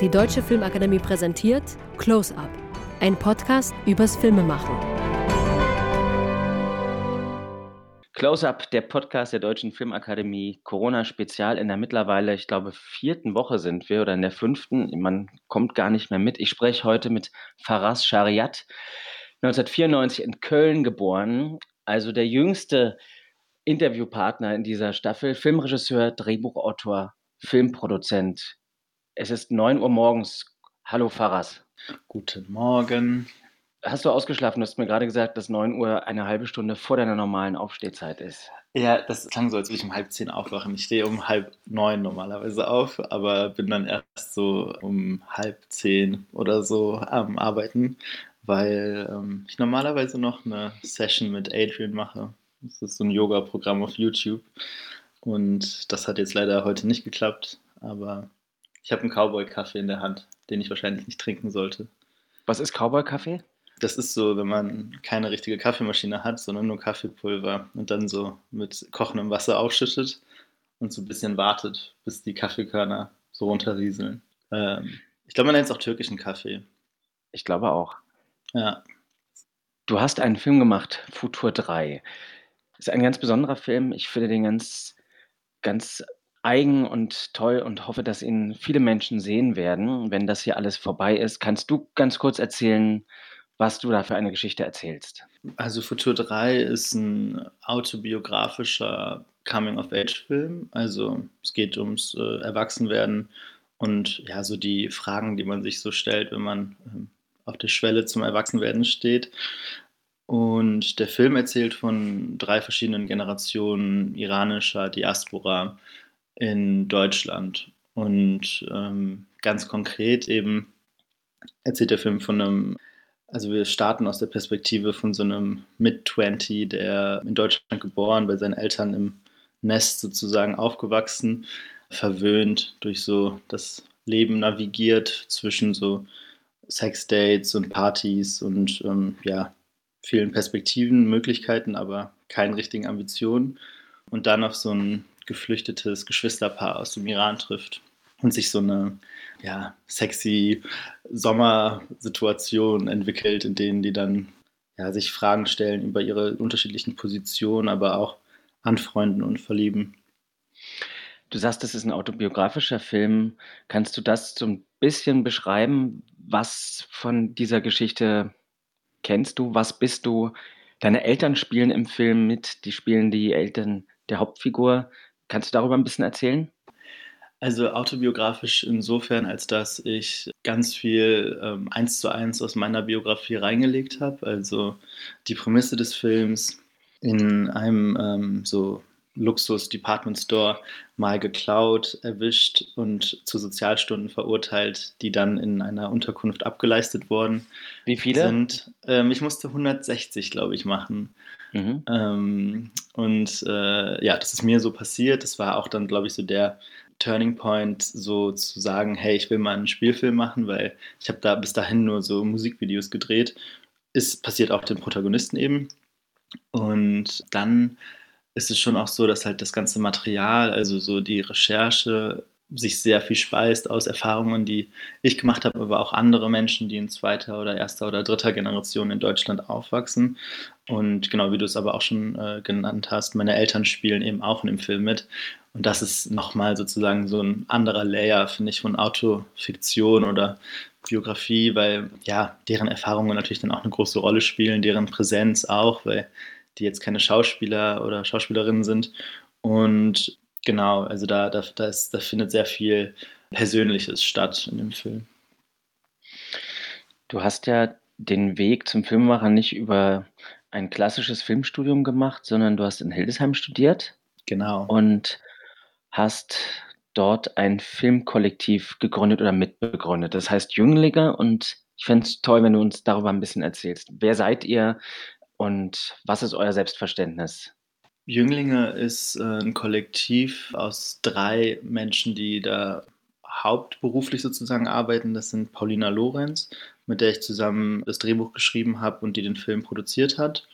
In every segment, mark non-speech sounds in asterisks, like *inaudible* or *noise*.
Die Deutsche Filmakademie präsentiert Close Up, ein Podcast übers Filmemachen. Close Up, der Podcast der Deutschen Filmakademie, Corona-Spezial in der mittlerweile, ich glaube, vierten Woche sind wir oder in der fünften. Man kommt gar nicht mehr mit. Ich spreche heute mit Faraz Shariat, 1994 in Köln geboren, also der jüngste Interviewpartner in dieser Staffel, Filmregisseur, Drehbuchautor, Filmproduzent, es ist 9 Uhr morgens. Hallo Faras. Guten Morgen. Hast du ausgeschlafen? Du hast mir gerade gesagt, dass 9 Uhr eine halbe Stunde vor deiner normalen Aufstehzeit ist. Ja, das klang so, als würde ich um halb zehn aufwachen. Ich stehe um halb neun normalerweise auf, aber bin dann erst so um halb zehn oder so am Arbeiten, weil ähm, ich normalerweise noch eine Session mit Adrian mache. Das ist so ein Yoga-Programm auf YouTube. Und das hat jetzt leider heute nicht geklappt, aber ich habe einen Cowboy-Kaffee in der Hand, den ich wahrscheinlich nicht trinken sollte. Was ist Cowboy-Kaffee? Das ist so, wenn man keine richtige Kaffeemaschine hat, sondern nur Kaffeepulver und dann so mit kochendem Wasser aufschüttet und so ein bisschen wartet, bis die Kaffeekörner so runterrieseln. Ähm, ich glaube, man nennt es auch türkischen Kaffee. Ich glaube auch. Ja. Du hast einen Film gemacht, Futur 3. Das ist ein ganz besonderer Film. Ich finde den ganz, ganz eigen und toll und hoffe, dass ihn viele Menschen sehen werden, wenn das hier alles vorbei ist. Kannst du ganz kurz erzählen, was du da für eine Geschichte erzählst? Also Futur 3 ist ein autobiografischer Coming-of-Age-Film. Also es geht ums äh, Erwachsenwerden und ja, so die Fragen, die man sich so stellt, wenn man äh, auf der Schwelle zum Erwachsenwerden steht. Und der Film erzählt von drei verschiedenen Generationen iranischer Diaspora in Deutschland. Und ähm, ganz konkret eben erzählt der Film von einem, also wir starten aus der Perspektive von so einem Mid-20, der in Deutschland geboren, bei seinen Eltern im Nest sozusagen aufgewachsen, verwöhnt durch so das Leben navigiert zwischen so Sexdates und Partys und ähm, ja, vielen Perspektiven, Möglichkeiten, aber keinen richtigen Ambitionen. Und dann auf so ein geflüchtetes Geschwisterpaar aus dem Iran trifft und sich so eine ja, sexy Sommersituation entwickelt, in denen die dann ja, sich Fragen stellen über ihre unterschiedlichen Positionen, aber auch anfreunden und verlieben. Du sagst, das ist ein autobiografischer Film. Kannst du das so ein bisschen beschreiben? Was von dieser Geschichte kennst du? Was bist du? Deine Eltern spielen im Film mit, die spielen die Eltern der Hauptfigur. Kannst du darüber ein bisschen erzählen? Also autobiografisch insofern, als dass ich ganz viel ähm, eins zu eins aus meiner Biografie reingelegt habe. Also die Prämisse des Films in einem ähm, so Luxus-Department Store mal geklaut, erwischt und zu Sozialstunden verurteilt, die dann in einer Unterkunft abgeleistet wurden. Wie viele? Sind, ähm, ich musste 160, glaube ich, machen. Mhm. Ähm, und äh, ja, das ist mir so passiert. Das war auch dann, glaube ich, so der Turning Point, so zu sagen, hey, ich will mal einen Spielfilm machen, weil ich habe da bis dahin nur so Musikvideos gedreht. Ist passiert auch den Protagonisten eben. Und dann ist es schon auch so, dass halt das ganze Material, also so die Recherche sich sehr viel speist aus Erfahrungen, die ich gemacht habe, aber auch andere Menschen, die in zweiter oder erster oder dritter Generation in Deutschland aufwachsen. Und genau wie du es aber auch schon äh, genannt hast, meine Eltern spielen eben auch in dem Film mit. Und das ist nochmal sozusagen so ein anderer Layer, finde ich, von Autofiktion oder Biografie, weil ja, deren Erfahrungen natürlich dann auch eine große Rolle spielen, deren Präsenz auch, weil die jetzt keine Schauspieler oder Schauspielerinnen sind. Und Genau, also da, da, da, ist, da findet sehr viel Persönliches statt in dem Film. Du hast ja den Weg zum Filmemacher nicht über ein klassisches Filmstudium gemacht, sondern du hast in Hildesheim studiert. Genau. Und hast dort ein Filmkollektiv gegründet oder mitbegründet. Das heißt Jünglinge und ich fände es toll, wenn du uns darüber ein bisschen erzählst. Wer seid ihr und was ist euer Selbstverständnis? Jünglinge ist äh, ein Kollektiv aus drei Menschen, die da hauptberuflich sozusagen arbeiten. Das sind Paulina Lorenz, mit der ich zusammen das Drehbuch geschrieben habe und die den Film produziert hat.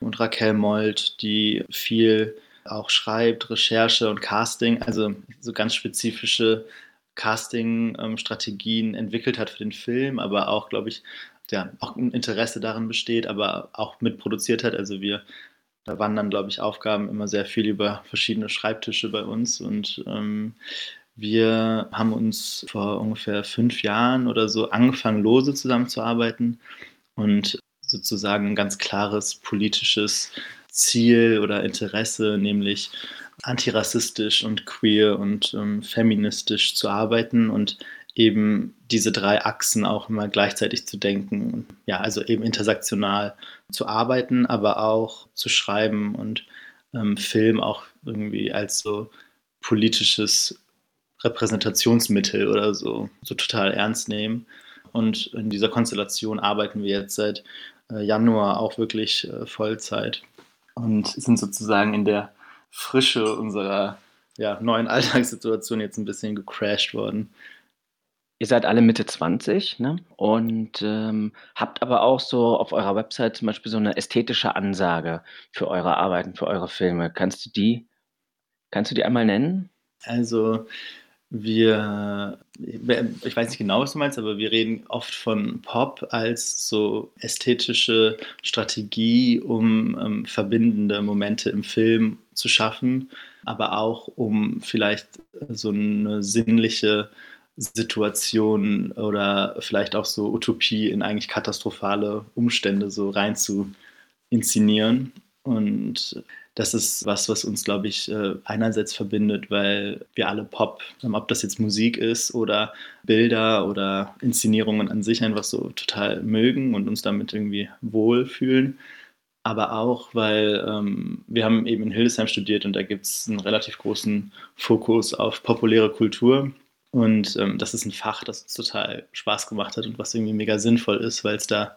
Und Raquel Molt, die viel auch schreibt, Recherche und Casting, also so ganz spezifische Casting-Strategien entwickelt hat für den Film, aber auch, glaube ich, ja, auch ein Interesse daran besteht, aber auch mitproduziert hat. Also wir, da wandern, glaube ich, Aufgaben immer sehr viel über verschiedene Schreibtische bei uns und ähm, wir haben uns vor ungefähr fünf Jahren oder so angefangen, lose zusammenzuarbeiten und sozusagen ein ganz klares politisches Ziel oder Interesse, nämlich antirassistisch und queer und ähm, feministisch zu arbeiten und eben diese drei Achsen auch immer gleichzeitig zu denken. Ja, also eben intersektional zu arbeiten, aber auch zu schreiben und ähm, Film auch irgendwie als so politisches Repräsentationsmittel oder so, so total ernst nehmen. Und in dieser Konstellation arbeiten wir jetzt seit äh, Januar auch wirklich äh, Vollzeit und sind sozusagen in der Frische unserer ja, neuen *laughs* Alltagssituation jetzt ein bisschen gecrashed worden. Ihr seid alle Mitte 20 ne? und ähm, habt aber auch so auf eurer Website zum Beispiel so eine ästhetische Ansage für eure Arbeiten, für eure Filme. Kannst du die, kannst du die einmal nennen? Also wir, ich weiß nicht genau, was du meinst, aber wir reden oft von Pop als so ästhetische Strategie, um ähm, verbindende Momente im Film zu schaffen, aber auch um vielleicht so eine sinnliche Situation oder vielleicht auch so Utopie in eigentlich katastrophale Umstände so rein zu inszenieren. Und das ist was, was uns, glaube ich, äh, einerseits verbindet, weil wir alle Pop, ob das jetzt Musik ist oder Bilder oder Inszenierungen an sich einfach so total mögen und uns damit irgendwie wohlfühlen. Aber auch, weil ähm, wir haben eben in Hildesheim studiert und da gibt es einen relativ großen Fokus auf populäre Kultur. Und ähm, das ist ein Fach, das uns total Spaß gemacht hat und was irgendwie mega sinnvoll ist, weil es da,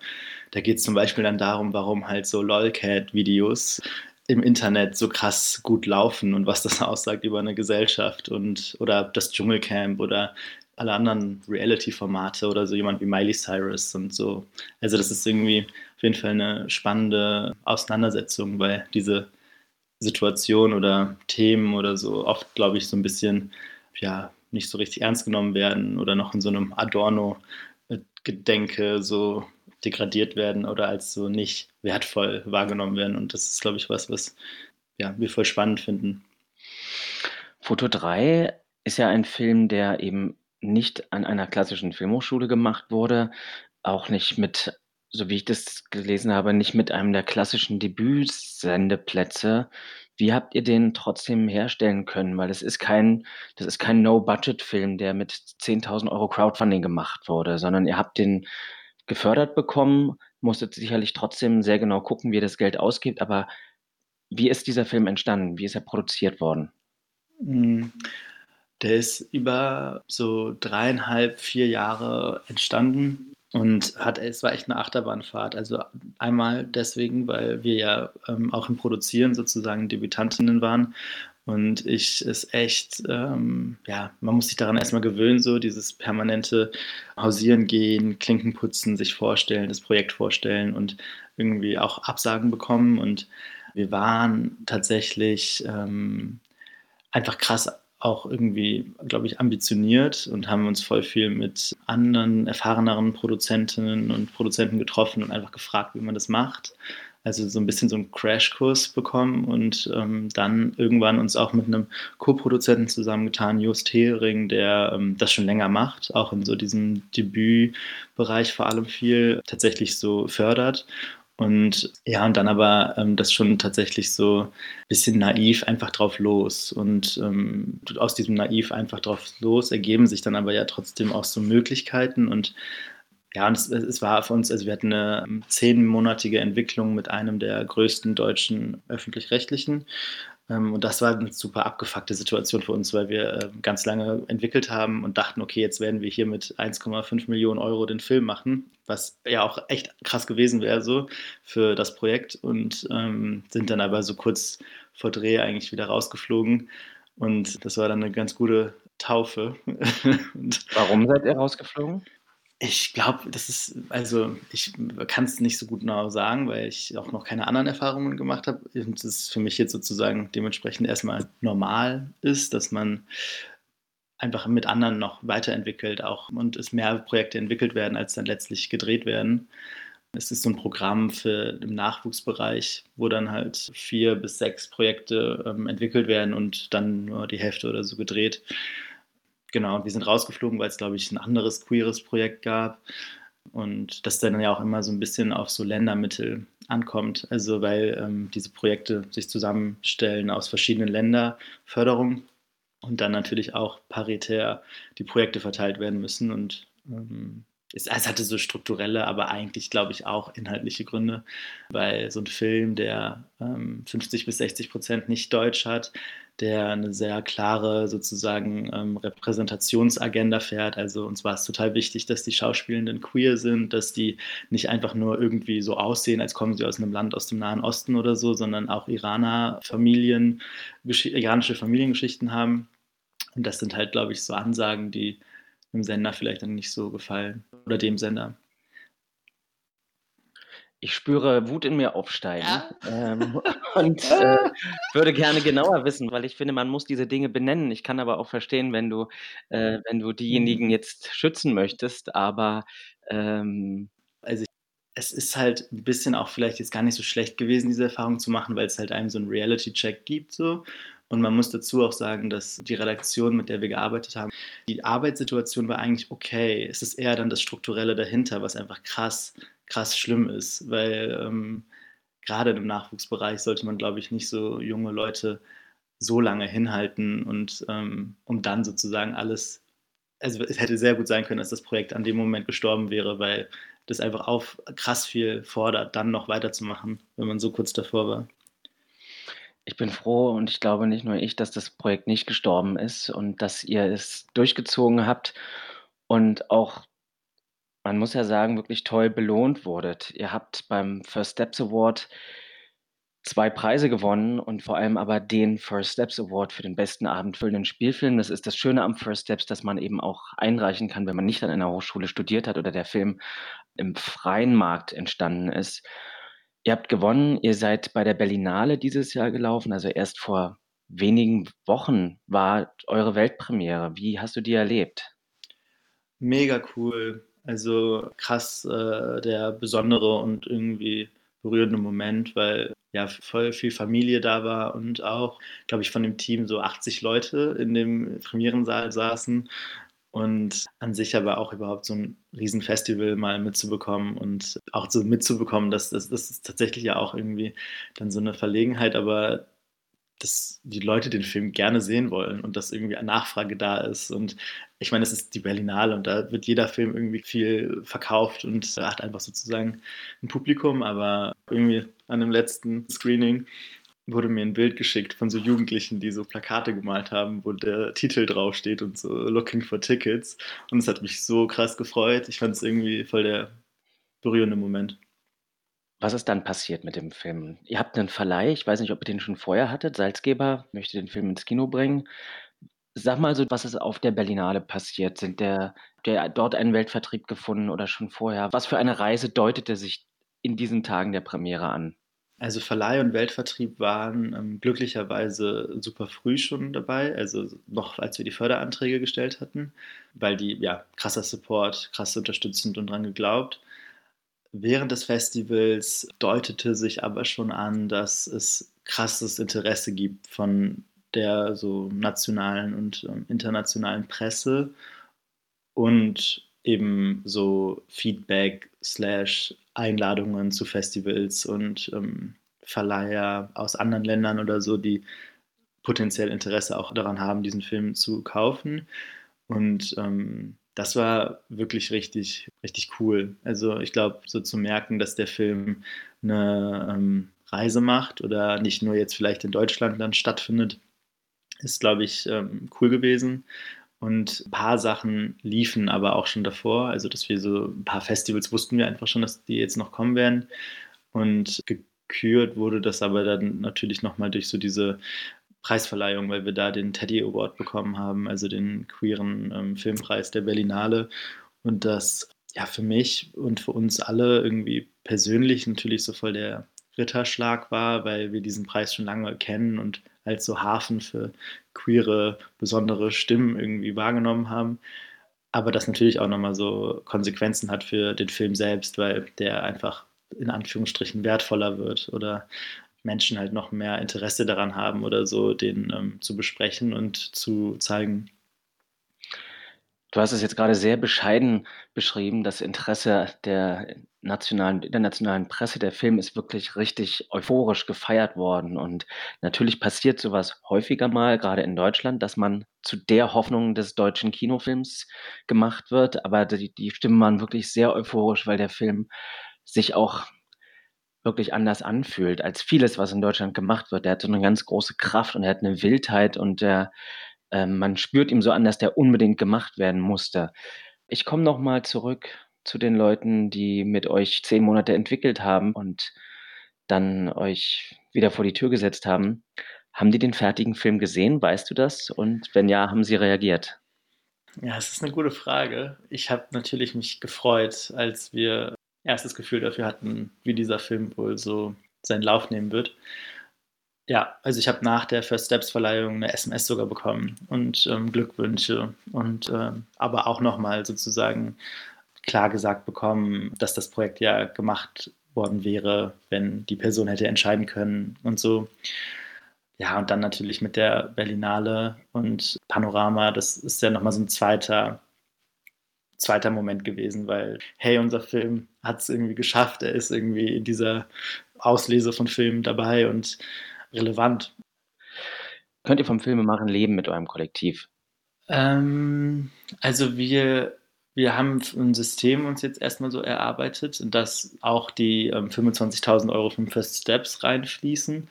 da geht es zum Beispiel dann darum, warum halt so LOLCAT-Videos im Internet so krass gut laufen und was das *laughs* aussagt über eine Gesellschaft und oder das Dschungelcamp oder alle anderen Reality-Formate oder so jemand wie Miley Cyrus und so. Also das ist irgendwie auf jeden Fall eine spannende Auseinandersetzung, weil diese Situation oder Themen oder so oft, glaube ich, so ein bisschen, ja, nicht so richtig ernst genommen werden oder noch in so einem Adorno-Gedenke so degradiert werden oder als so nicht wertvoll wahrgenommen werden. Und das ist, glaube ich, was, was ja, wir voll spannend finden. Foto 3 ist ja ein Film, der eben nicht an einer klassischen Filmhochschule gemacht wurde, auch nicht mit, so wie ich das gelesen habe, nicht mit einem der klassischen Debütsendeplätze. Wie habt ihr den trotzdem herstellen können? Weil es ist kein, das ist kein No-Budget-Film, der mit 10.000 Euro Crowdfunding gemacht wurde, sondern ihr habt den gefördert bekommen, musstet sicherlich trotzdem sehr genau gucken, wie ihr das Geld ausgibt. Aber wie ist dieser Film entstanden? Wie ist er produziert worden? Hm, der ist über so dreieinhalb, vier Jahre entstanden und hat, es war echt eine Achterbahnfahrt. Also einmal deswegen, weil wir ja ähm, auch im Produzieren sozusagen Debütantinnen waren und ich es echt, ähm, ja, man muss sich daran erstmal gewöhnen, so dieses permanente Hausieren gehen, Klinken putzen, sich vorstellen, das Projekt vorstellen und irgendwie auch Absagen bekommen. Und wir waren tatsächlich ähm, einfach krass auch irgendwie, glaube ich, ambitioniert und haben uns voll viel mit anderen erfahreneren Produzentinnen und Produzenten getroffen und einfach gefragt, wie man das macht also so ein bisschen so einen Crashkurs bekommen und ähm, dann irgendwann uns auch mit einem Co-Produzenten zusammengetan, Just Hering, der ähm, das schon länger macht, auch in so diesem Debütbereich vor allem viel tatsächlich so fördert. Und ja, und dann aber ähm, das schon tatsächlich so ein bisschen naiv einfach drauf los. Und ähm, aus diesem naiv einfach drauf los ergeben sich dann aber ja trotzdem auch so Möglichkeiten und ja, und es, es, war für uns, also wir hatten eine ähm, zehnmonatige Entwicklung mit einem der größten deutschen öffentlich-rechtlichen. Ähm, und das war eine super abgefuckte Situation für uns, weil wir ähm, ganz lange entwickelt haben und dachten, okay, jetzt werden wir hier mit 1,5 Millionen Euro den Film machen, was ja auch echt krass gewesen wäre so für das Projekt und ähm, sind dann aber so kurz vor Dreh eigentlich wieder rausgeflogen. Und das war dann eine ganz gute Taufe. *laughs* Warum seid ihr rausgeflogen? Ich glaube, das ist, also ich kann es nicht so gut genau sagen, weil ich auch noch keine anderen Erfahrungen gemacht habe. Und es für mich jetzt sozusagen dementsprechend erstmal normal ist, dass man einfach mit anderen noch weiterentwickelt auch und es mehr Projekte entwickelt werden, als dann letztlich gedreht werden. Es ist so ein Programm für im Nachwuchsbereich, wo dann halt vier bis sechs Projekte ähm, entwickelt werden und dann nur die Hälfte oder so gedreht. Genau, wir sind rausgeflogen, weil es, glaube ich, ein anderes queeres Projekt gab. Und das dann ja auch immer so ein bisschen auf so Ländermittel ankommt. Also weil ähm, diese Projekte sich zusammenstellen aus verschiedenen Länderförderungen und dann natürlich auch paritär die Projekte verteilt werden müssen. Und ähm, es, es, hatte so strukturelle, aber eigentlich, glaube ich, auch inhaltliche Gründe, weil so ein Film, der ähm, 50 bis 60 Prozent nicht Deutsch hat, der eine sehr klare sozusagen ähm, Repräsentationsagenda fährt. Also uns war es total wichtig, dass die Schauspielenden queer sind, dass die nicht einfach nur irgendwie so aussehen, als kommen sie aus einem Land aus dem Nahen Osten oder so, sondern auch Iraner Familien, iranische Familiengeschichten haben. Und das sind halt, glaube ich, so Ansagen, die dem Sender vielleicht dann nicht so gefallen oder dem Sender. Ich spüre Wut in mir aufsteigen ja. ähm, *laughs* und äh, würde gerne genauer wissen, weil ich finde, man muss diese Dinge benennen. Ich kann aber auch verstehen, wenn du, äh, wenn du diejenigen mhm. jetzt schützen möchtest, aber ähm, also ich, es ist halt ein bisschen auch vielleicht jetzt gar nicht so schlecht gewesen, diese Erfahrung zu machen, weil es halt einem so einen Reality-Check gibt so. Und man muss dazu auch sagen, dass die Redaktion, mit der wir gearbeitet haben, die Arbeitssituation war eigentlich okay. Es ist eher dann das Strukturelle dahinter, was einfach krass krass schlimm ist, weil ähm, gerade im Nachwuchsbereich sollte man, glaube ich, nicht so junge Leute so lange hinhalten und ähm, um dann sozusagen alles, also es hätte sehr gut sein können, dass das Projekt an dem Moment gestorben wäre, weil das einfach auf krass viel fordert, dann noch weiterzumachen, wenn man so kurz davor war. Ich bin froh und ich glaube nicht nur ich, dass das Projekt nicht gestorben ist und dass ihr es durchgezogen habt und auch man muss ja sagen, wirklich toll belohnt wurdet. Ihr habt beim First Steps Award zwei Preise gewonnen und vor allem aber den First Steps Award für den besten abendfüllenden Spielfilm. Das ist das Schöne am First Steps, dass man eben auch einreichen kann, wenn man nicht an einer Hochschule studiert hat oder der Film im freien Markt entstanden ist. Ihr habt gewonnen, ihr seid bei der Berlinale dieses Jahr gelaufen, also erst vor wenigen Wochen war eure Weltpremiere. Wie hast du die erlebt? Mega cool. Also krass äh, der besondere und irgendwie berührende Moment, weil ja voll viel Familie da war und auch, glaube ich, von dem Team so 80 Leute in dem Premierensaal saßen und an sich aber auch überhaupt so ein Riesenfestival mal mitzubekommen und auch so mitzubekommen, dass das, das ist tatsächlich ja auch irgendwie dann so eine Verlegenheit, aber dass die Leute den Film gerne sehen wollen und dass irgendwie eine Nachfrage da ist. Und ich meine, es ist die Berlinale und da wird jeder Film irgendwie viel verkauft und hat einfach sozusagen ein Publikum. Aber irgendwie an dem letzten Screening wurde mir ein Bild geschickt von so Jugendlichen, die so Plakate gemalt haben, wo der Titel draufsteht und so Looking for Tickets. Und es hat mich so krass gefreut. Ich fand es irgendwie voll der berührende Moment. Was ist dann passiert mit dem Film? Ihr habt einen Verleih, ich weiß nicht, ob ihr den schon vorher hattet. Salzgeber möchte den Film ins Kino bringen. Sag mal so, was ist auf der Berlinale passiert? Sind der, der dort einen Weltvertrieb gefunden oder schon vorher? Was für eine Reise deutete sich in diesen Tagen der Premiere an? Also Verleih und Weltvertrieb waren ähm, glücklicherweise super früh schon dabei, also noch als wir die Förderanträge gestellt hatten, weil die, ja, krasser Support, krass unterstützend und dran geglaubt. Während des Festivals deutete sich aber schon an, dass es krasses Interesse gibt von der so nationalen und ähm, internationalen Presse und eben so Feedback slash Einladungen zu Festivals und ähm, Verleiher aus anderen Ländern oder so, die potenziell Interesse auch daran haben, diesen Film zu kaufen. Und ähm, das war wirklich richtig, richtig cool. Also ich glaube, so zu merken, dass der Film eine ähm, Reise macht oder nicht nur jetzt vielleicht in Deutschland dann stattfindet, ist, glaube ich, ähm, cool gewesen. Und ein paar Sachen liefen aber auch schon davor. Also, dass wir so ein paar Festivals wussten wir einfach schon, dass die jetzt noch kommen werden. Und gekürt wurde das aber dann natürlich nochmal durch so diese Preisverleihung, weil wir da den Teddy Award bekommen haben, also den queeren ähm, Filmpreis der Berlinale. Und das ja für mich und für uns alle irgendwie persönlich natürlich so voll der Ritterschlag war, weil wir diesen Preis schon lange kennen und als so Hafen für queere, besondere Stimmen irgendwie wahrgenommen haben. Aber das natürlich auch nochmal so Konsequenzen hat für den Film selbst, weil der einfach in Anführungsstrichen wertvoller wird oder Menschen halt noch mehr Interesse daran haben oder so, den ähm, zu besprechen und zu zeigen. Du hast es jetzt gerade sehr bescheiden beschrieben, das Interesse der nationalen, internationalen Presse. Der Film ist wirklich richtig euphorisch gefeiert worden. Und natürlich passiert sowas häufiger mal, gerade in Deutschland, dass man zu der Hoffnung des deutschen Kinofilms gemacht wird. Aber die, die Stimmen waren wirklich sehr euphorisch, weil der Film sich auch wirklich anders anfühlt als vieles, was in Deutschland gemacht wird. Der hat so eine ganz große Kraft und er hat eine Wildheit und der, äh, man spürt ihm so an, dass der unbedingt gemacht werden musste. Ich komme noch mal zurück zu den Leuten, die mit euch zehn Monate entwickelt haben und dann euch wieder vor die Tür gesetzt haben. Haben die den fertigen Film gesehen? Weißt du das? Und wenn ja, haben sie reagiert? Ja, es ist eine gute Frage. Ich habe natürlich mich gefreut, als wir erstes Gefühl dafür hatten, wie dieser Film wohl so seinen Lauf nehmen wird. Ja, also ich habe nach der First Steps Verleihung eine SMS sogar bekommen und ähm, Glückwünsche und ähm, aber auch nochmal sozusagen klar gesagt bekommen, dass das Projekt ja gemacht worden wäre, wenn die Person hätte entscheiden können und so. Ja, und dann natürlich mit der Berlinale und Panorama, das ist ja nochmal so ein zweiter zweiter Moment gewesen, weil, hey, unser Film hat es irgendwie geschafft, er ist irgendwie in dieser Auslese von Filmen dabei und relevant. Könnt ihr vom Filmemachen leben mit eurem Kollektiv? Ähm, also wir, wir haben ein System uns jetzt erstmal so erarbeitet, dass auch die ähm, 25.000 Euro vom First Steps reinfließen.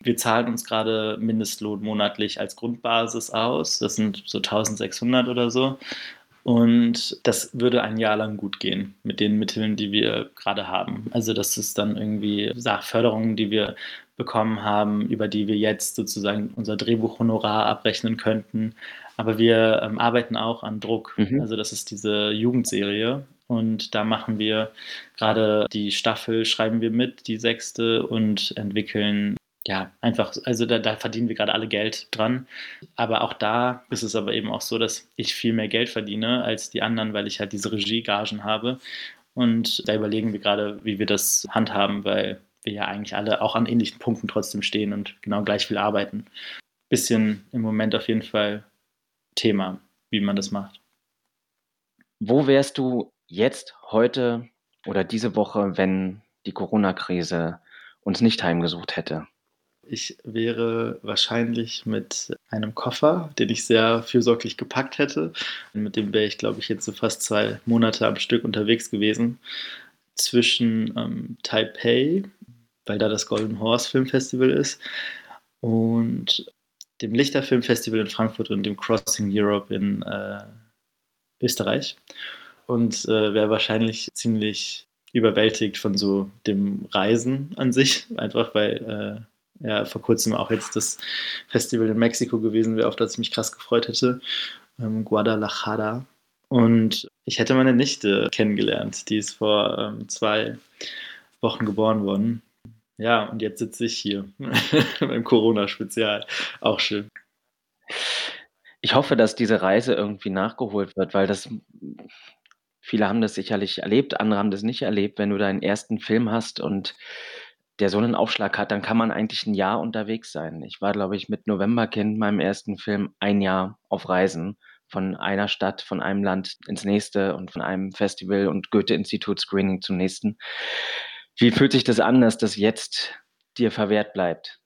Wir zahlen uns gerade Mindestlohn monatlich als Grundbasis aus. Das sind so 1600 oder so. Und das würde ein Jahr lang gut gehen mit den Mitteln, die wir gerade haben. Also das ist dann irgendwie Förderungen, die wir bekommen haben, über die wir jetzt sozusagen unser Drehbuchhonorar abrechnen könnten. Aber wir ähm, arbeiten auch an Druck. Mhm. Also das ist diese Jugendserie. Und da machen wir gerade die Staffel, schreiben wir mit, die sechste, und entwickeln ja, einfach, also da, da, verdienen wir gerade alle Geld dran. Aber auch da ist es aber eben auch so, dass ich viel mehr Geld verdiene als die anderen, weil ich halt diese Regiegagen habe. Und da überlegen wir gerade, wie wir das handhaben, weil wir ja eigentlich alle auch an ähnlichen Punkten trotzdem stehen und genau gleich viel arbeiten. Bisschen im Moment auf jeden Fall Thema, wie man das macht. Wo wärst du jetzt, heute oder diese Woche, wenn die Corona-Krise uns nicht heimgesucht hätte? Ich wäre wahrscheinlich mit einem Koffer, den ich sehr fürsorglich gepackt hätte. Mit dem wäre ich, glaube ich, jetzt so fast zwei Monate am Stück unterwegs gewesen. Zwischen ähm, Taipei, weil da das Golden Horse Filmfestival ist, und dem Lichterfilmfestival in Frankfurt und dem Crossing Europe in äh, Österreich. Und äh, wäre wahrscheinlich ziemlich überwältigt von so dem Reisen an sich, *laughs* einfach weil äh, ja vor kurzem auch jetzt das Festival in Mexiko gewesen wäre, auf das ich mich krass gefreut hätte. Ähm, Guadalajara. Und ich hätte meine Nichte kennengelernt, die ist vor ähm, zwei Wochen geboren worden. Ja, und jetzt sitze ich hier *laughs* beim Corona-Spezial. Auch schön. Ich hoffe, dass diese Reise irgendwie nachgeholt wird, weil das viele haben das sicherlich erlebt, andere haben das nicht erlebt, wenn du deinen ersten Film hast und der so einen Aufschlag hat, dann kann man eigentlich ein Jahr unterwegs sein. Ich war, glaube ich, mit Novemberkind, meinem ersten Film, ein Jahr auf Reisen von einer Stadt, von einem Land ins nächste und von einem Festival und Goethe-Institut-Screening zum nächsten. Wie fühlt sich das an, dass das jetzt dir verwehrt bleibt?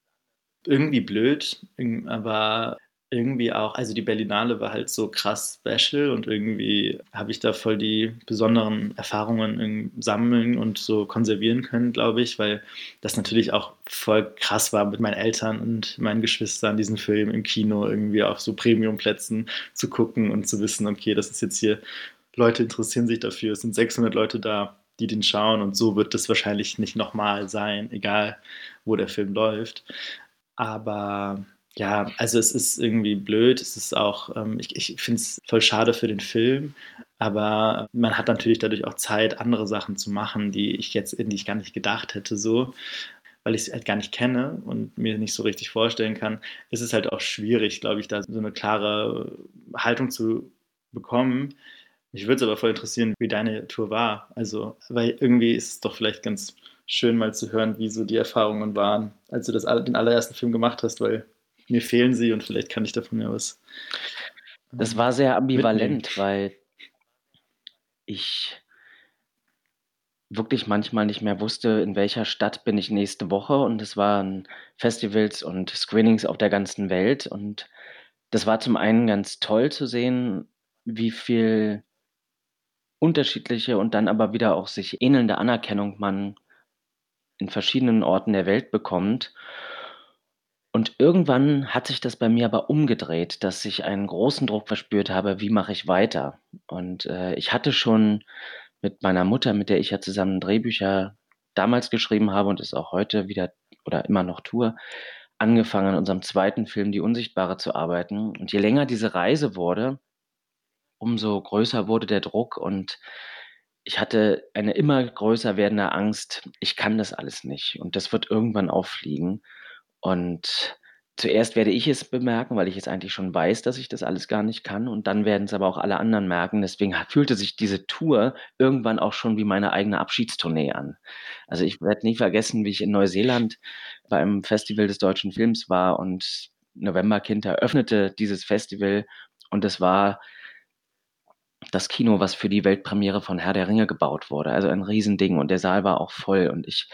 Irgendwie blöd, aber irgendwie auch, also die Berlinale war halt so krass special und irgendwie habe ich da voll die besonderen Erfahrungen sammeln und so konservieren können, glaube ich, weil das natürlich auch voll krass war mit meinen Eltern und meinen Geschwistern, diesen Film im Kino irgendwie auf so Premiumplätzen zu gucken und zu wissen, okay, das ist jetzt hier, Leute interessieren sich dafür, es sind 600 Leute da, die den schauen und so wird das wahrscheinlich nicht nochmal sein, egal wo der Film läuft. Aber ja, also es ist irgendwie blöd. Es ist auch, ähm, ich, ich finde es voll schade für den Film, aber man hat natürlich dadurch auch Zeit, andere Sachen zu machen, die ich jetzt, in die ich gar nicht gedacht hätte, so. weil ich es halt gar nicht kenne und mir nicht so richtig vorstellen kann, ist es halt auch schwierig, glaube ich, da so eine klare Haltung zu bekommen. Mich würde es aber voll interessieren, wie deine Tour war. Also, weil irgendwie ist es doch vielleicht ganz schön mal zu hören, wie so die Erfahrungen waren, als du das, den allerersten Film gemacht hast, weil mir fehlen sie und vielleicht kann ich davon ja was. Das war sehr ambivalent, mitnehmen. weil ich wirklich manchmal nicht mehr wusste, in welcher Stadt bin ich nächste Woche. Und es waren Festivals und Screenings auf der ganzen Welt. Und das war zum einen ganz toll zu sehen, wie viel unterschiedliche und dann aber wieder auch sich ähnelnde Anerkennung man in verschiedenen Orten der Welt bekommt. Und irgendwann hat sich das bei mir aber umgedreht, dass ich einen großen Druck verspürt habe, wie mache ich weiter? Und äh, ich hatte schon mit meiner Mutter, mit der ich ja zusammen Drehbücher damals geschrieben habe und es auch heute wieder oder immer noch tue, angefangen an unserem zweiten Film Die Unsichtbare zu arbeiten. Und je länger diese Reise wurde, umso größer wurde der Druck und ich hatte eine immer größer werdende Angst, ich kann das alles nicht und das wird irgendwann auffliegen. Und zuerst werde ich es bemerken, weil ich es eigentlich schon weiß, dass ich das alles gar nicht kann. Und dann werden es aber auch alle anderen merken. Deswegen fühlte sich diese Tour irgendwann auch schon wie meine eigene Abschiedstournee an. Also ich werde nie vergessen, wie ich in Neuseeland beim Festival des deutschen Films war und Novemberkind eröffnete dieses Festival und es war das Kino, was für die Weltpremiere von Herr der Ringe gebaut wurde. Also ein Riesending und der Saal war auch voll und ich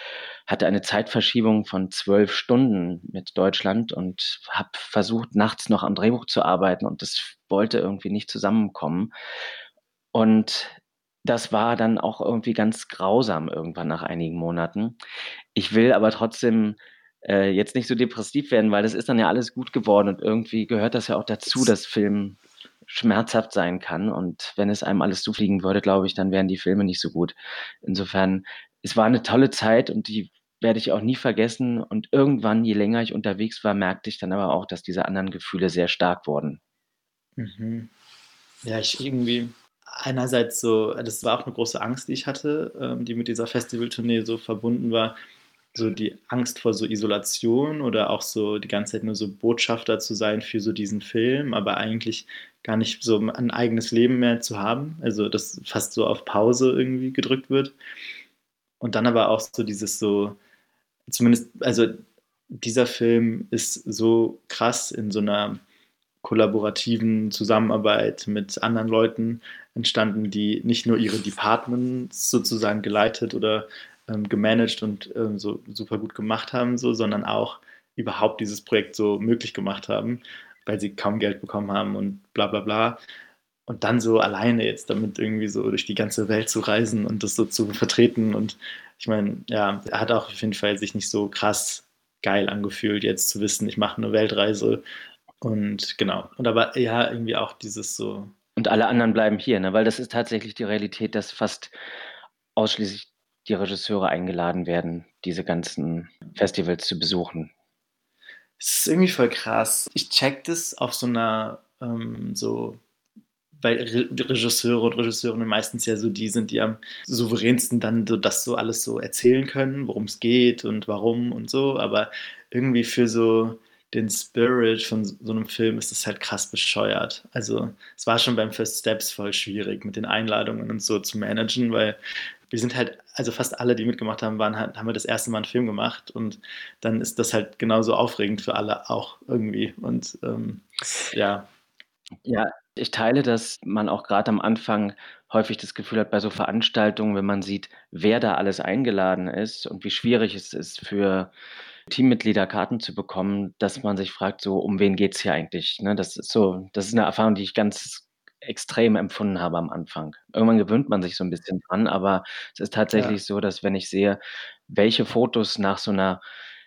hatte eine Zeitverschiebung von zwölf Stunden mit Deutschland und habe versucht, nachts noch am Drehbuch zu arbeiten und das wollte irgendwie nicht zusammenkommen. Und das war dann auch irgendwie ganz grausam irgendwann nach einigen Monaten. Ich will aber trotzdem äh, jetzt nicht so depressiv werden, weil das ist dann ja alles gut geworden und irgendwie gehört das ja auch dazu, dass Film schmerzhaft sein kann. Und wenn es einem alles zufliegen würde, glaube ich, dann wären die Filme nicht so gut. Insofern, es war eine tolle Zeit und die werde ich auch nie vergessen. Und irgendwann, je länger ich unterwegs war, merkte ich dann aber auch, dass diese anderen Gefühle sehr stark wurden. Mhm. Ja, ich irgendwie einerseits so, das war auch eine große Angst, die ich hatte, ähm, die mit dieser Festivaltournee so verbunden war so die Angst vor so Isolation oder auch so die ganze Zeit nur so Botschafter zu sein für so diesen Film, aber eigentlich gar nicht so ein eigenes Leben mehr zu haben. Also das fast so auf Pause irgendwie gedrückt wird. Und dann aber auch so dieses so, zumindest, also dieser Film ist so krass in so einer kollaborativen Zusammenarbeit mit anderen Leuten entstanden, die nicht nur ihre Departments sozusagen geleitet oder ähm, gemanagt und ähm, so super gut gemacht haben, so, sondern auch überhaupt dieses Projekt so möglich gemacht haben, weil sie kaum Geld bekommen haben und bla bla bla. Und dann so alleine jetzt damit irgendwie so durch die ganze Welt zu reisen und das so zu vertreten. Und ich meine, ja, hat auch auf jeden Fall sich nicht so krass geil angefühlt, jetzt zu wissen, ich mache eine Weltreise. Und genau. Und aber ja, irgendwie auch dieses so. Und alle anderen bleiben hier, ne? weil das ist tatsächlich die Realität, dass fast ausschließlich die Regisseure eingeladen werden, diese ganzen Festivals zu besuchen. Es ist irgendwie voll krass. Ich check das auf so einer, ähm, so, weil Re Regisseure und Regisseurinnen meistens ja so die sind, die am souveränsten dann so das so alles so erzählen können, worum es geht und warum und so. Aber irgendwie für so den Spirit von so einem Film ist das halt krass bescheuert. Also es war schon beim First Steps voll schwierig mit den Einladungen und so zu managen, weil wir sind halt, also fast alle, die mitgemacht haben, waren halt, haben wir das erste Mal einen Film gemacht und dann ist das halt genauso aufregend für alle auch irgendwie. Und ähm, ja. Ja, ich teile, dass man auch gerade am Anfang häufig das Gefühl hat, bei so Veranstaltungen, wenn man sieht, wer da alles eingeladen ist und wie schwierig es ist für Teammitglieder Karten zu bekommen, dass man sich fragt, so um wen geht es hier eigentlich? Ne? Das ist so, das ist eine Erfahrung, die ich ganz extrem empfunden habe am Anfang. Irgendwann gewöhnt man sich so ein bisschen dran, aber es ist tatsächlich ja. so, dass wenn ich sehe, welche Fotos nach so einer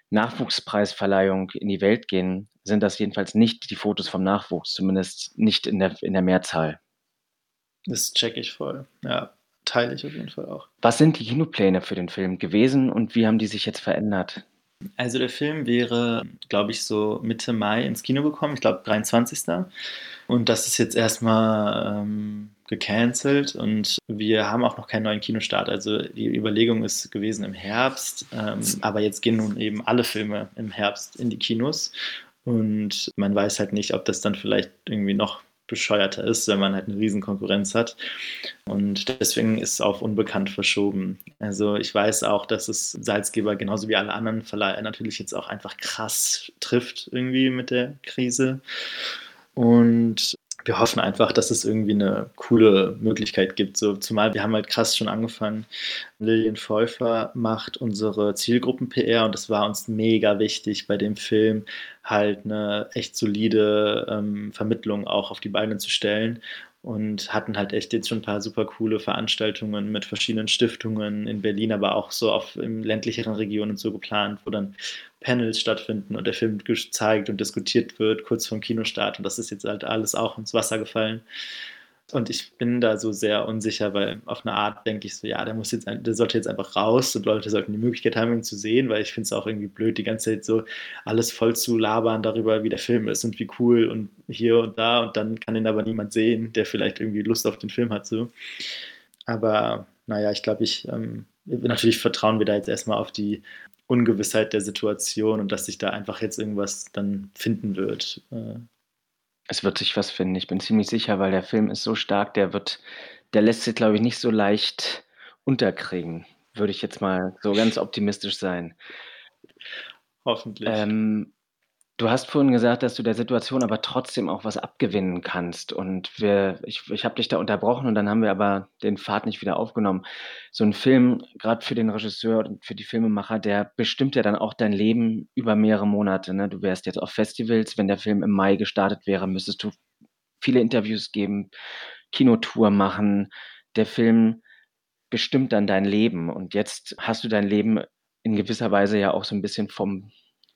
Nachwuchspreisverleihung in die Welt gehen, sind das jedenfalls nicht die Fotos vom Nachwuchs, zumindest nicht in der, in der Mehrzahl. Das checke ich voll. Ja, teile ich auf jeden Fall auch. Was sind die Kinopläne für den Film gewesen und wie haben die sich jetzt verändert? Also der Film wäre, glaube ich, so Mitte Mai ins Kino gekommen, ich glaube 23. Und das ist jetzt erstmal ähm, gecancelt und wir haben auch noch keinen neuen Kinostart. Also die Überlegung ist gewesen im Herbst, ähm, aber jetzt gehen nun eben alle Filme im Herbst in die Kinos und man weiß halt nicht, ob das dann vielleicht irgendwie noch bescheuerter ist, wenn man halt eine Riesenkonkurrenz hat. Und deswegen ist es auf unbekannt verschoben. Also ich weiß auch, dass es Salzgeber genauso wie alle anderen Verleiher natürlich jetzt auch einfach krass trifft irgendwie mit der Krise. Und wir hoffen einfach, dass es irgendwie eine coole Möglichkeit gibt. So, zumal wir haben halt krass schon angefangen. Lilian Pfeuffer macht unsere Zielgruppen-PR und das war uns mega wichtig bei dem Film, halt eine echt solide ähm, Vermittlung auch auf die Beine zu stellen und hatten halt echt jetzt schon ein paar super coole Veranstaltungen mit verschiedenen Stiftungen in Berlin, aber auch so auf in ländlicheren Regionen so geplant, wo dann Panels stattfinden und der Film gezeigt und diskutiert wird, kurz vorm Kinostart. Und das ist jetzt halt alles auch ins Wasser gefallen. Und ich bin da so sehr unsicher, weil auf eine Art denke ich so, ja, der muss jetzt, der sollte jetzt einfach raus und Leute sollten die Möglichkeit haben, ihn zu sehen, weil ich finde es auch irgendwie blöd, die ganze Zeit so alles voll zu labern darüber, wie der Film ist und wie cool und hier und da und dann kann ihn aber niemand sehen, der vielleicht irgendwie Lust auf den Film hat, so. Aber naja, ich glaube, ich, ähm, natürlich vertrauen wir da jetzt erstmal auf die Ungewissheit der Situation und dass sich da einfach jetzt irgendwas dann finden wird. Äh, es wird sich was finden, ich bin ziemlich sicher, weil der Film ist so stark, der wird der lässt sich, glaube ich, nicht so leicht unterkriegen, würde ich jetzt mal so ganz optimistisch sein. Hoffentlich. Ähm, Du hast vorhin gesagt, dass du der Situation aber trotzdem auch was abgewinnen kannst. Und wir, ich, ich habe dich da unterbrochen und dann haben wir aber den Pfad nicht wieder aufgenommen. So ein Film, gerade für den Regisseur und für die Filmemacher, der bestimmt ja dann auch dein Leben über mehrere Monate. Ne? Du wärst jetzt auf Festivals, wenn der Film im Mai gestartet wäre, müsstest du viele Interviews geben, Kinotour machen. Der Film bestimmt dann dein Leben. Und jetzt hast du dein Leben in gewisser Weise ja auch so ein bisschen vom,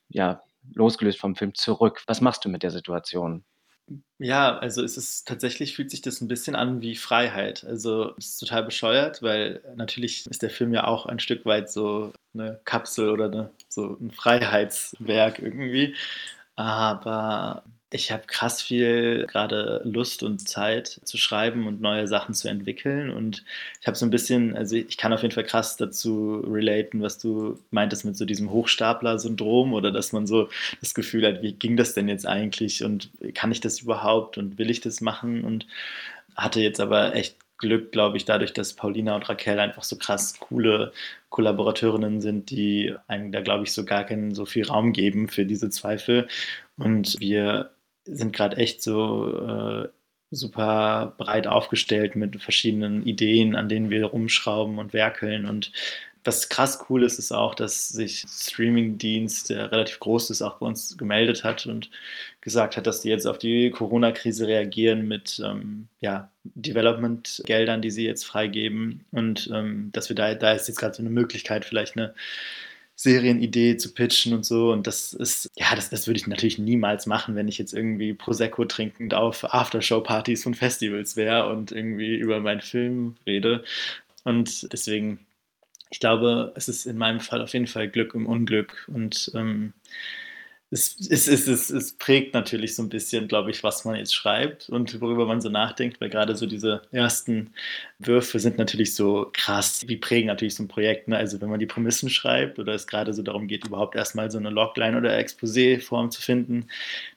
ja, losgelöst vom Film zurück. Was machst du mit der Situation? Ja, also es ist tatsächlich fühlt sich das ein bisschen an wie Freiheit. Also es ist total bescheuert, weil natürlich ist der Film ja auch ein Stück weit so eine Kapsel oder eine, so ein Freiheitswerk irgendwie. Aber ich habe krass viel gerade Lust und Zeit zu schreiben und neue Sachen zu entwickeln. Und ich habe so ein bisschen, also ich kann auf jeden Fall krass dazu relaten, was du meintest mit so diesem Hochstapler-Syndrom oder dass man so das Gefühl hat, wie ging das denn jetzt eigentlich und kann ich das überhaupt und will ich das machen? Und hatte jetzt aber echt Glück, glaube ich, dadurch, dass Paulina und Raquel einfach so krass coole Kollaborateurinnen sind, die einem da, glaube ich, so gar keinen so viel Raum geben für diese Zweifel. Und wir sind gerade echt so äh, super breit aufgestellt mit verschiedenen Ideen, an denen wir rumschrauben und werkeln. Und was krass cool ist, ist auch, dass sich Streaming-Dienst, der relativ groß ist, auch bei uns gemeldet hat und gesagt hat, dass die jetzt auf die Corona-Krise reagieren mit ähm, ja, Development-Geldern, die sie jetzt freigeben. Und ähm, dass wir da, da ist jetzt gerade so eine Möglichkeit, vielleicht eine Serienidee zu pitchen und so. Und das ist, ja, das, das würde ich natürlich niemals machen, wenn ich jetzt irgendwie Prosecco trinkend auf Aftershow-Partys von Festivals wäre und irgendwie über meinen Film rede. Und deswegen, ich glaube, es ist in meinem Fall auf jeden Fall Glück im Unglück. Und ähm, es, es, es, es, prägt natürlich so ein bisschen, glaube ich, was man jetzt schreibt und worüber man so nachdenkt, weil gerade so diese ersten Würfe sind natürlich so krass, die prägen natürlich so ein Projekt. Ne? Also wenn man die Prämissen schreibt oder es gerade so darum geht, überhaupt erstmal so eine Logline oder Exposé-Form zu finden,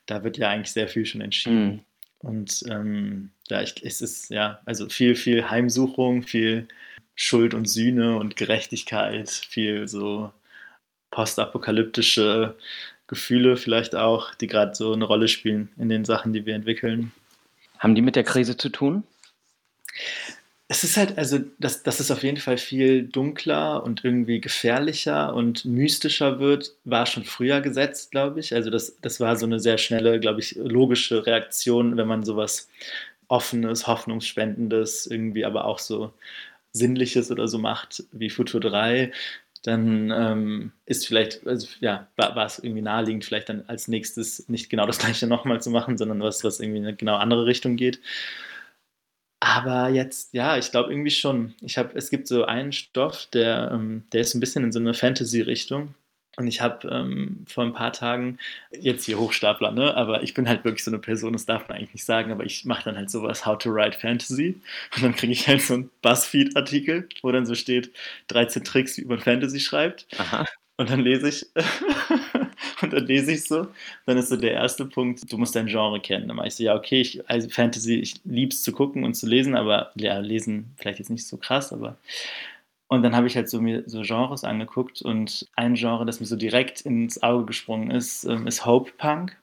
da wird ja eigentlich sehr viel schon entschieden. Mhm. Und ähm, da ist es ja, also viel, viel Heimsuchung, viel Schuld und Sühne und Gerechtigkeit, viel so postapokalyptische Gefühle vielleicht auch, die gerade so eine Rolle spielen in den Sachen, die wir entwickeln. Haben die mit der Krise zu tun? Es ist halt, also, dass, dass es auf jeden Fall viel dunkler und irgendwie gefährlicher und mystischer wird, war schon früher gesetzt, glaube ich. Also, das, das war so eine sehr schnelle, glaube ich, logische Reaktion, wenn man sowas Offenes, Hoffnungsspendendes, irgendwie aber auch so Sinnliches oder so macht, wie Futur 3, dann ähm, ist vielleicht, also ja, war, es irgendwie naheliegend, vielleicht dann als nächstes nicht genau das *laughs* gleiche nochmal zu machen, sondern was, was irgendwie in eine genau andere Richtung geht. Aber jetzt, ja, ich glaube irgendwie schon. Ich habe, es gibt so einen Stoff, der, ähm, der ist ein bisschen in so eine Fantasy-Richtung. Und ich habe ähm, vor ein paar Tagen, jetzt hier Hochstapler, ne? aber ich bin halt wirklich so eine Person, das darf man eigentlich nicht sagen, aber ich mache dann halt sowas, How to Write Fantasy. Und dann kriege ich halt so einen Buzzfeed-Artikel, wo dann so steht, 13 Tricks, wie man Fantasy schreibt. Aha. Und dann lese ich, *laughs* und dann lese ich so, dann ist so der erste Punkt, du musst dein Genre kennen. Dann mache ich so, ja, okay, ich, also Fantasy, ich liebe es zu gucken und zu lesen, aber ja, lesen vielleicht jetzt nicht so krass, aber und dann habe ich halt so mir so Genres angeguckt und ein Genre, das mir so direkt ins Auge gesprungen ist, ähm, ist Hope Punk.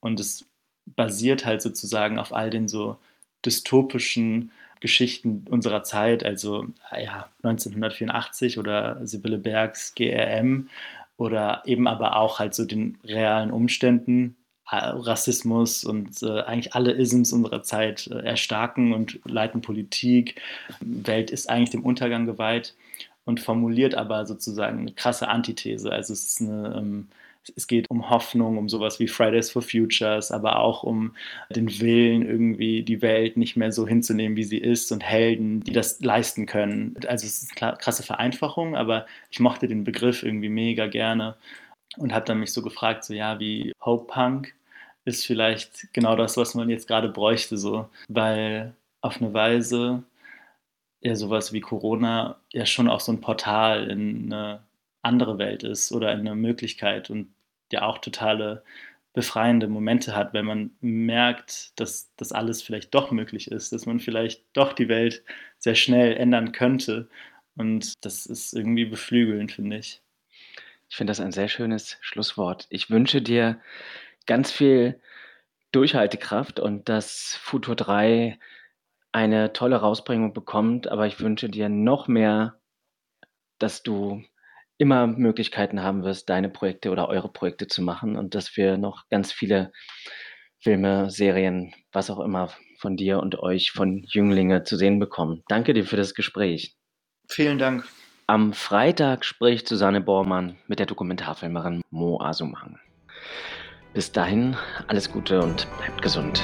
Und es basiert halt sozusagen auf all den so dystopischen Geschichten unserer Zeit, also ja, 1984 oder Sibylle Bergs GRM oder eben aber auch halt so den realen Umständen Rassismus und äh, eigentlich alle Isms unserer Zeit äh, erstarken und leiten Politik. Welt ist eigentlich dem Untergang geweiht und formuliert aber sozusagen eine krasse Antithese. Also es eine, ähm, es geht um Hoffnung, um sowas wie Fridays for Futures, aber auch um den Willen, irgendwie die Welt nicht mehr so hinzunehmen, wie sie ist und Helden, die das leisten können. Also es ist eine krasse Vereinfachung, aber ich mochte den Begriff irgendwie mega gerne und habe dann mich so gefragt, so ja, wie Hope Punk ist vielleicht genau das, was man jetzt gerade bräuchte, so, weil auf eine Weise ja sowas wie Corona ja schon auch so ein Portal in eine andere Welt ist oder in eine Möglichkeit und ja auch totale befreiende Momente hat, wenn man merkt, dass das alles vielleicht doch möglich ist, dass man vielleicht doch die Welt sehr schnell ändern könnte. Und das ist irgendwie beflügelnd, finde ich. Ich finde das ein sehr schönes Schlusswort. Ich wünsche dir ganz viel Durchhaltekraft und dass Futur 3 eine tolle Rausbringung bekommt, aber ich wünsche dir noch mehr, dass du immer Möglichkeiten haben wirst, deine Projekte oder eure Projekte zu machen und dass wir noch ganz viele Filme, Serien, was auch immer von dir und euch, von Jünglinge zu sehen bekommen. Danke dir für das Gespräch. Vielen Dank. Am Freitag spricht Susanne Bormann mit der Dokumentarfilmerin Mo Asumang. Bis dahin alles Gute und bleibt gesund.